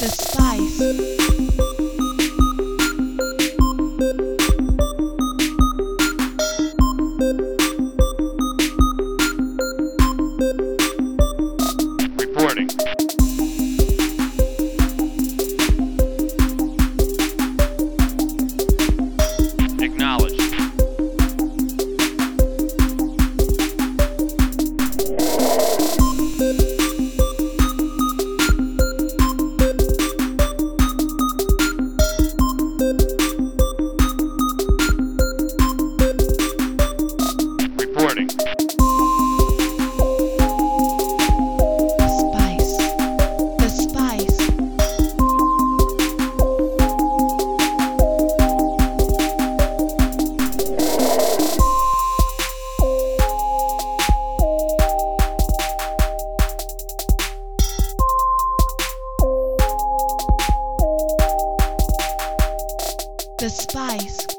the spice. The spice